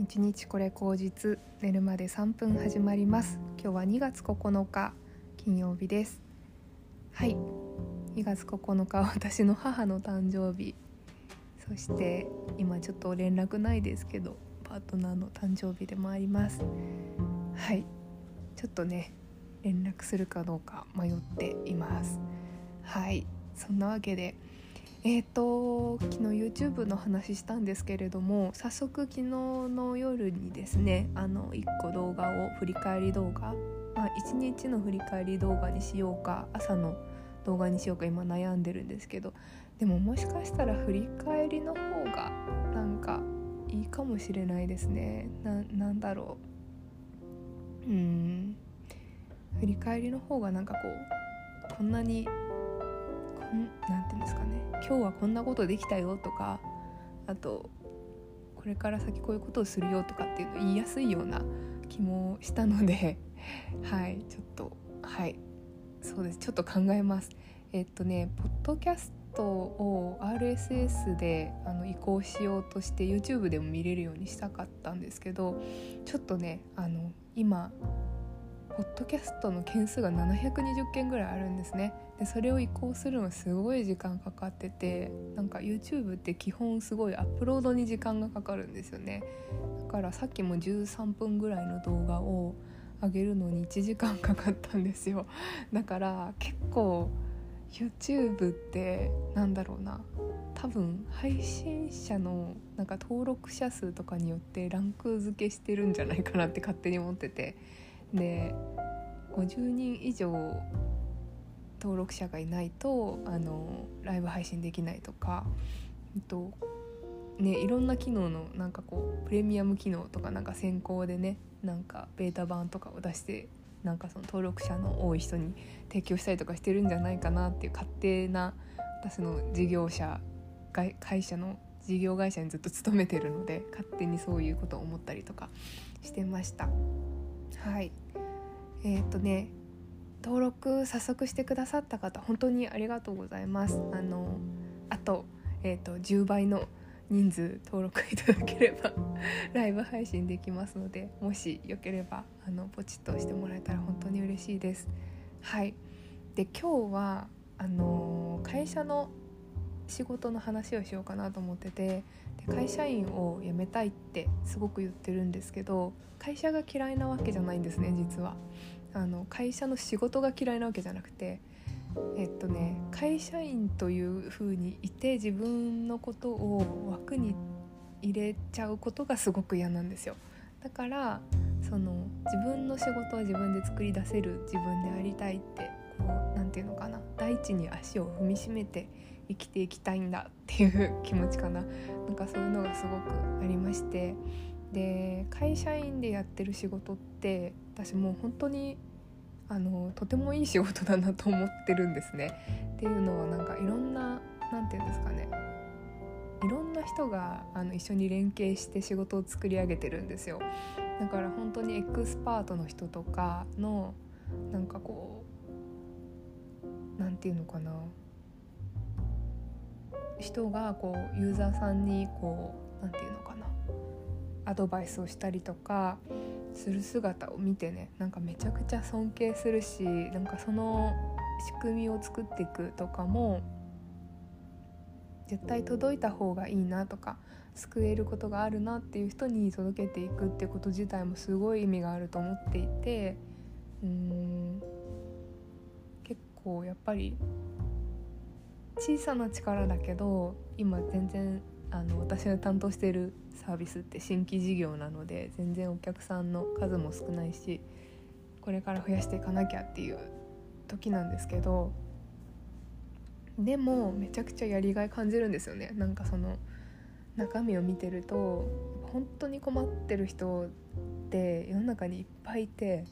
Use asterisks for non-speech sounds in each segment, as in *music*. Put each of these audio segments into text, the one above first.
一日これ口実寝るまで3分始まります。今日は2月9日金曜日です。はい。2月9日は私の母の誕生日。そして今ちょっと連絡ないですけどパートナーの誕生日でもあります。はい。ちょっとね連絡するかどうか迷っています。はい。そんなわけでえーと、昨日 YouTube の話したんですけれども早速昨日の夜にですねあの1個動画を振り返り動画、まあ、1日の振り返り動画にしようか朝の動画にしようか今悩んでるんですけどでももしかしたら振り返りの方がなんかいいかもしれないですね。ななんだろう。うん。振り返りの方がなんかこうこんなに何て言うんですかね。今日はこんなことできたよとかあとこれから先こういうことをするよとかっていうのを言いやすいような気もしたので *laughs* はいちょっとはいそうです。ちょっと考えます。えっとねポッドキャストを RSS であの移行しようとして YouTube でも見れるようにしたかったんですけどちょっとねあの今ポッドキャストの件数が720件ぐらいあるんですね。でそれを移行するのすごい時間かかっててなんか YouTube って基本すごいアップロードに時間がかかるんですよね。だからさっきも13分ぐらいの動画を上げるのに1時間かかったんですよ。だから結構 YouTube ってなんだろうな。多分配信者のなんか登録者数とかによってランク付けしてるんじゃないかなって勝手に思ってて。で50人以上登録者がいないとあのライブ配信できないとか、えっとね、いろんな機能のなんかこうプレミアム機能とかなんか先行でねなんかベータ版とかを出してなんかその登録者の多い人に提供したりとかしてるんじゃないかなっていう勝手な私の事業者会社の事業会社にずっと勤めてるので勝手にそういうことを思ったりとかしてました。はい。えー、っとね登録早速してくださった方本当にありがとうございます。あのあと,、えーと、10倍の人数登録いただければ *laughs* ライブ配信できますのでもしよければあのポチッとしてもらえたら本当に嬉しいです。はい。で今日はあの会社の仕事の話をしようかなと思ってて会社員を辞めたいってすごく言ってるんですけど会社が嫌いなわけじゃないんですね実は。あの会社の仕事が嫌いなわけじゃなくてえっとね会社員という風にいて自分のことを枠に入れちゃうことがすごく嫌なんですよ。だからその自分の仕事は自分で作り出せる自分でありたいってこう何て言うのかな大地に足を踏みしめて生きていきたいんだっていう気持ちかな。なんかそういうのがすごくありまして。で会社員でやってる仕事って私もう本当にあのとてもいい仕事だなと思ってるんですね。っていうのはなんかいろんな何て言うんですかね。いろんな人があの一緒に連携して仕事を作り上げてるんですよ。だから本当にエクスパートの人とかのなんかこう何て言うのかな。人がこうユーザーさんにこう何て言うのかな。アドバイスをしたりとかする姿を見てねなんかめちゃくちゃ尊敬するしなんかその仕組みを作っていくとかも絶対届いた方がいいなとか救えることがあるなっていう人に届けていくってこと自体もすごい意味があると思っていてうん結構やっぱり小さな力だけど今全然あの私が担当しているサービスって新規事業なので全然お客さんの数も少ないしこれから増やしていかなきゃっていう時なんですけどでもめちゃくちゃやりがい感じるんですよね。なんかその中身を見てると本当に困ってる人って世の中にいっぱいいて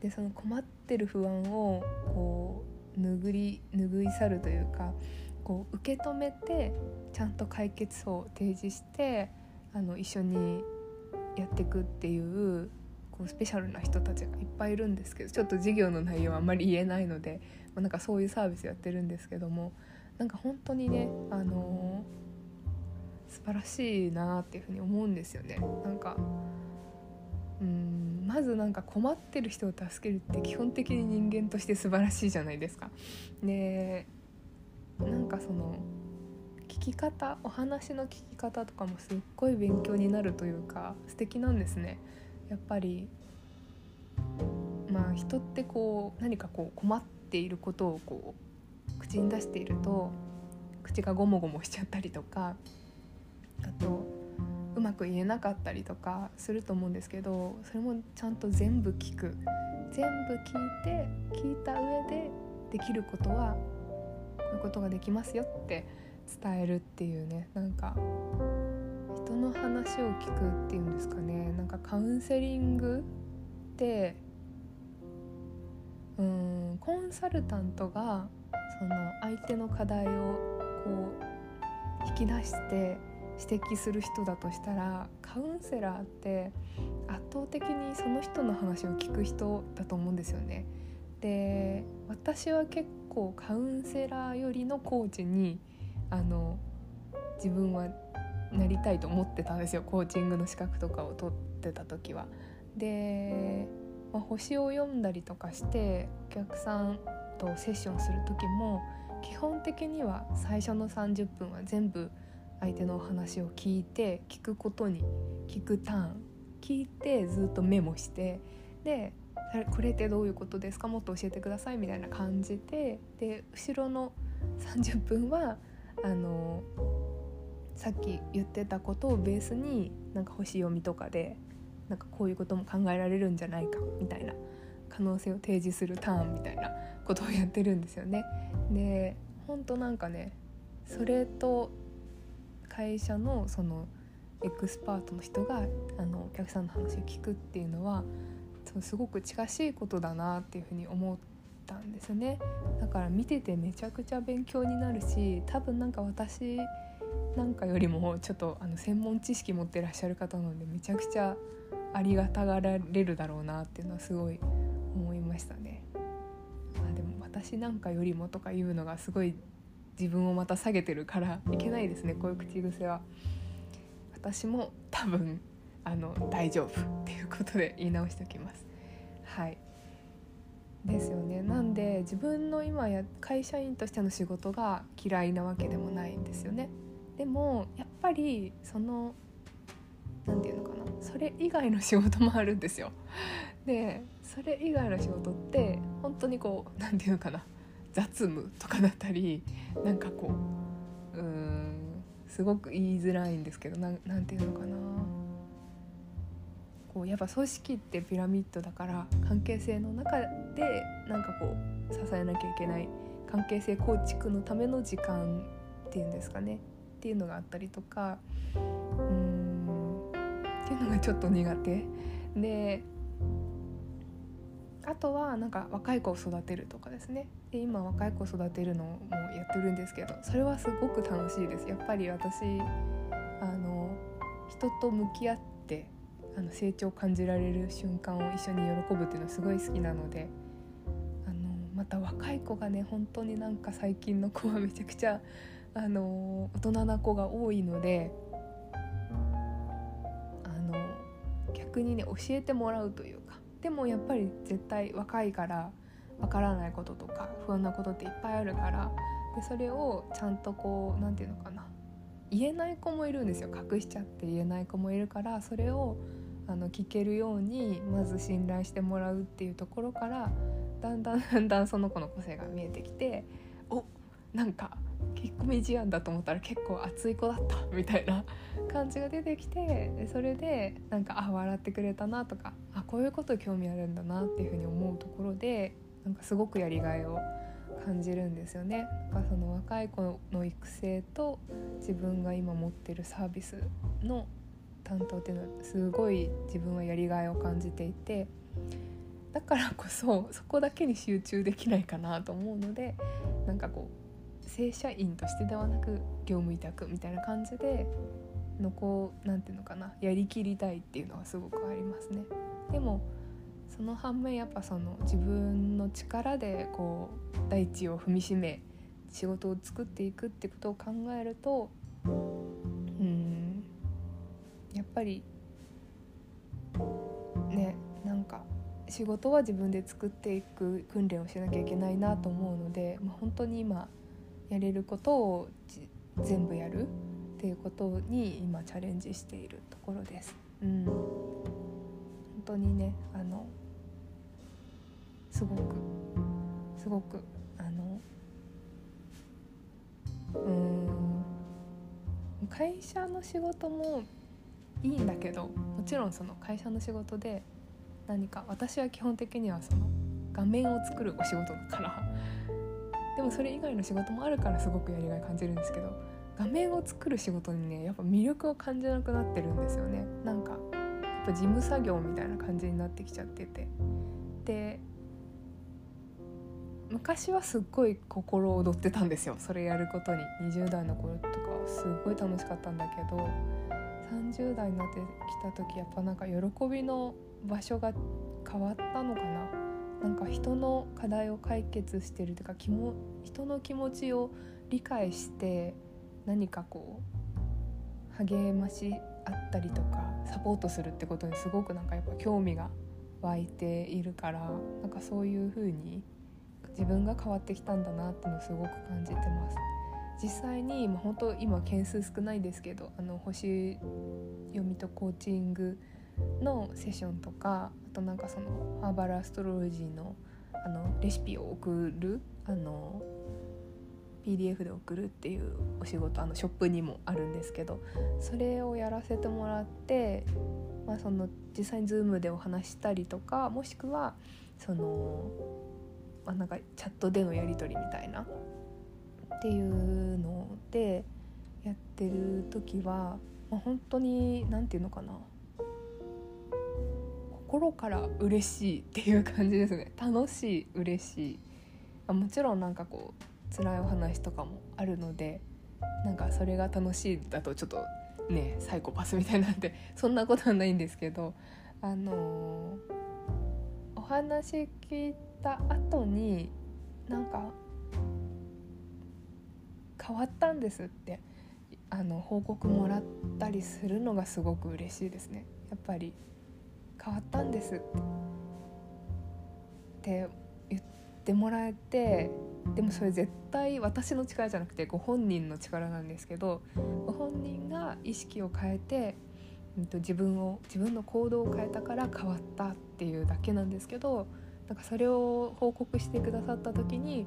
でその困ってる不安をこう拭い拭い去るというかこう受け止めてちゃんと解決を提示してあの一緒にやっていくっていうこうスペシャルな人たちがいっぱいいるんですけどちょっと授業の内容はあんまり言えないので、ま、なんかそういうサービスやってるんですけどもなんか本当にね、あのー、素晴らしいなっていうふうに思うんですよね。なんかうんまずなんか困ってる人を助けるって基本的に人間として素晴らしいじゃないですか。でなんかその聞き方お話の聞き方とかもすっごい勉強になるというか素敵なんですね。やっぱりまあ人ってこう何かこう困っていることをこう口に出していると口がゴモゴモしちゃったりとかあとうまく言えなかったりとかすると思うんですけどそれもちゃんと全部聞く全部聞いて聞いた上でできることはことができますよって伝えるっていうねなんか人の話を聞くっていうんですかねなんかカウンセリングってうんコンサルタントがその相手の課題をこう引き出して指摘する人だとしたらカウンセラーって圧倒的にその人の話を聞く人だと思うんですよね。で私は結構カウンセラーよりのコーチにあの自分はなりたいと思ってたんですよコーチングの資格とかを取ってた時は。で、まあ、星を読んだりとかしてお客さんとセッションする時も基本的には最初の30分は全部相手のお話を聞いて聞くことに聞くターン聞いてずっとメモしてでこれってどういうことですか？もっと教えてくださいみたいな感じでで後ろの30分はあのさっき言ってたことをベースになんか星読みとかでなんかこういうことも考えられるんじゃないかみたいな可能性を提示するターンみたいなことをやってるんですよね。で本当なんかねそれと会社のそのエクスパートの人があのお客さんの話を聞くっていうのはすごく近しいことだなっていうふうに思ったんですねだから見ててめちゃくちゃ勉強になるし多分なんか私なんかよりもちょっとあの専門知識持ってらっしゃる方なのでめちゃくちゃありがたがられるだろうなっていうのはすごい思いましたね。まあ、でも私なんかよりもとか言うのがすごい自分をまた下げてるからいけないですねこういう口癖は。私も多分あの大丈夫っていうことで言い直しておきます。はいですよねなんで自分の今や会社員としての仕事が嫌いなわけでもないんですよね。でもやっぱりその何て言うのかなそれ以外の仕事もあるんですよ。でそれ以外の仕事って本当にこう何て言うのかな雑務とかだったりなんかこううんすごく言いづらいんですけど何て言うのかなこうやっぱ組織ってピラミッドだから関係性の中でなんかこう支えなきゃいけない関係性構築のための時間っていうんですかね。っていうのがあったりとかうんっていうのがちょっと苦手。であとはなんか若い子を育てるとかですね。で今若い子を育てるのもやってるんですけどそれはすごく楽しいです。やっぱり私あの人と向き合ってあの成長を感じられる瞬間を一緒に喜ぶっていうのはすごい好きなのであのまた若い子がね本当になんか最近の子はめちゃくちゃあの大人な子が多いのであの逆にね教えてもらうというかでもやっぱり絶対若いからわからないこととか不安なことっていっぱいあるからでそれをちゃんとこう何て言うのかな言えない子もいるんですよ。隠しちゃって言えない子もいるからそれをあの聞けるようにまず信頼してもらうっていうところからだんだん *laughs* だんだんその子の個性が見えてきておなんか引っ込み思案だと思ったら結構熱い子だったみたいな *laughs* 感じが出てきてそれでなんかあ笑ってくれたなとかあこういうこと興味あるんだなっていうふうに思うところでなんかすごくやりがいを感じるんですよね。なんかその若い子の育成と自分が今持ってるサービスの担当っていうのはすごい自分はやりがいを感じていてだからこそそこだけに集中できないかなと思うのでなんかこう正社員としてではなく業務委託みたいな感じでのこう何て言うのかなやりきりたいっていうのはすごくありますね。でもその反面やっぱその自分の力でこう大地を踏みしめ仕事を作っていくってことを考えるとやっぱりねなんか仕事は自分で作っていく訓練をしなきゃいけないなと思うので、まあ、本当に今やれることを全部やるっていうことに今チャレンジしているところです。うん、本当にねあのすごくすごくあのうん会社の仕事もいいんだけどもちろんその会社の仕事で何か私は基本的にはその画面を作るお仕事だから。でもそれ以外の仕事もあるからすごくやりがい感じるんですけど画面を作る仕事にねやっぱ魅力を感じなくなってるんですよね。なんかやっぱ事務作業みたいな感じになってきちゃってて。で昔はすっごい心躍ってたんですよ。それやることに。20代の頃とかはすっごい楽しかったんだけど30代になってきた時やっぱなんか喜びの場所が変わったのかな？なんか人の課題を解決してるというか気も人の気持ちを理解して何かこう励ましあったりとかサポートするってことにすごくなんかやっぱ興味が湧いているからなんかそういう風に自分が変わってきたんだなっていうのをすごく感じてます。実際に、まあ、本当今件数少ないですけどあの星読みとコーチングのセッションとかあとなんかそのハーバルアストロロジーのあのレシピを送るあの PDF で送るっていうお仕事あのショップにもあるんですけどそれをやらせてもらって、まあ、その実際に Zoom でお話したりとかもしくはその、まあ、なんかチャットでのやり取りみたいなっていうのでやってる時は、まあ、本当に何て言うのかな。心から嬉しいっていう感じですね。*laughs* 楽しい嬉しい。あもちろんなんかこう辛いお話とかもあるのでなんかそれが楽しいだとちょっとねサイコパスみたいなんで *laughs* そんなことはないんですけどあのー、お話聞いた後になんか変わったんですってあの報告もらったりするのがすごく嬉しいですね。やっぱり変わったんですって言ってもらえてでもそれ絶対私の力じゃなくてご本人の力なんですけどご本人が意識を変えて、うん、と自分を自分の行動を変えたから変わったっていうだけなんですけどなんかそれを報告してくださった時に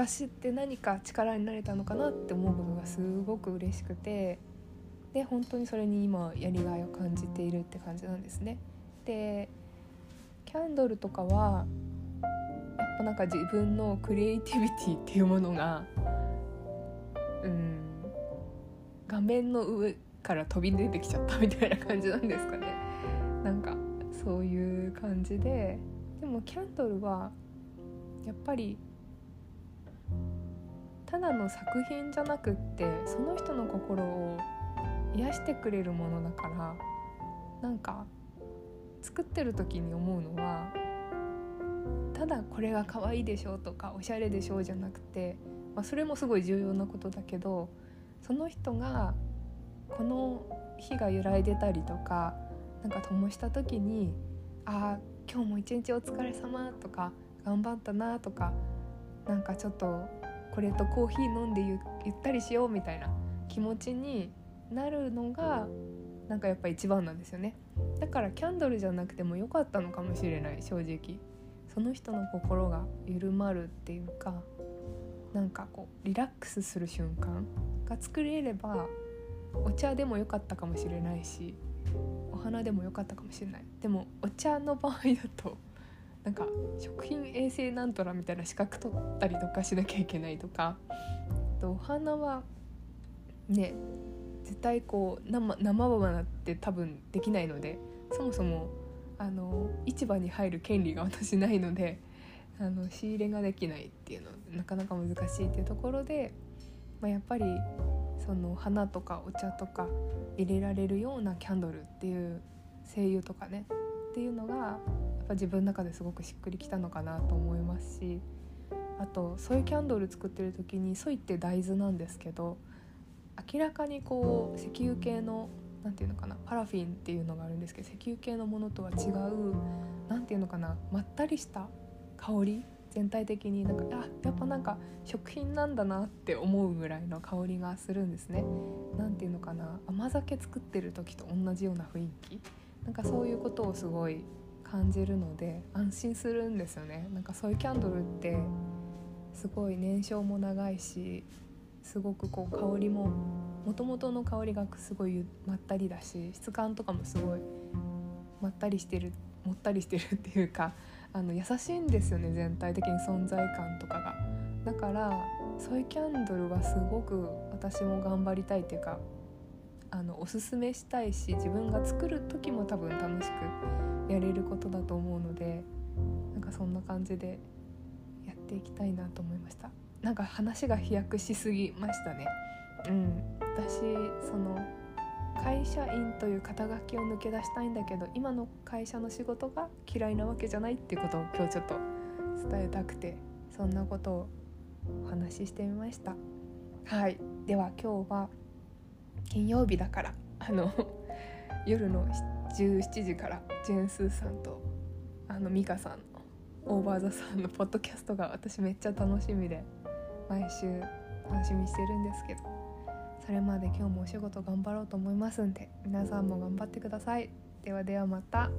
私って何か力になれたのかなって思うことがすごく嬉しくてで本当にそれに今やりがいを感じているって感じなんですね。でキャンドルとかはやっぱなんか自分のクリエイティビティっていうものがうん画面の上から飛び出てきちゃったみたいな感じなんですかね。なんかそういう感じででもキャンドルはやっぱりただの作品じゃなくってその人の心を癒してくれるものだからなんか作ってる時に思うのはただこれが可愛いでしょとかおしゃれでしょうじゃなくて、まあ、それもすごい重要なことだけどその人がこの火が揺らいでたりとかなんか灯した時に「ああ今日も一日お疲れ様とか「頑張ったな」とかなんかちょっとこれとコーヒー飲んでゆったりしようみたいな気持ちになるのがなんかやっぱ一番なんですよね。だからキャンドルじゃなくてもよかったのかもしれない正直。その人の心が緩まるっていうかなんかこうリラックスする瞬間が作れればお茶でもよかったかもしれないしお花でもよかったかもしれない。でもお茶の場合だとなんか食品衛生なんとらみたいな資格取ったりとかしなきゃいけないとか。とお花はね絶対こう生生花って多分できないのでそもそもあの市場に入る権利が私ないのであの仕入れができないっていうのなかなか難しいっていうところで、まあ、やっぱりその花とかお茶とか入れられるようなキャンドルっていう精油とかねっていうのがやっぱ自分の中ですごくしっくりきたのかなと思いますしあとソイキャンドル作ってる時にソイって大豆なんですけど明らかにこう石油系の何て言うのかなパラフィンっていうのがあるんですけど石油系のものとは違う何て言うのかなまったりした香り全体的になんかあやっぱなんか食品なんだなって思うぐらいの香りがするんですね。何て言うのかな甘酒作ってる時と同じような雰囲気なんかそういうことをすごい感じるので安心するんですよね。なんかそういうキャンドルってすごい燃焼も長いしすごくこう香りももともとの香りがすごいまったりだし質感とかもすごいまったりしてるもったりしてるっていうかあの優しいんですよね全体的に存在感とかが。だからそういうキャンドルはすごく私も頑張りたいっていうかあのおすすめしたいし自分が作る時も多分楽しくやれることだと思うのでなんかそんな感じでやっていきたいなと思いました。なんか話が飛躍しすぎましたね。うん。私その会社員という肩書きを抜け出したいんだけど今の会社の仕事が嫌いなわけじゃないっていうことを今日ちょっと伝えたくてそんなことをお話ししてみました。はい。では今日は金曜日だから。あの夜の17時からジェンスーさんとあのミカさんのオーバーザさんのポッドキャストが私めっちゃ楽しみで毎週楽しみにしてるんですけど。それまで今日もお仕事頑張ろうと思いますんで皆さんも頑張ってください。ではではまた。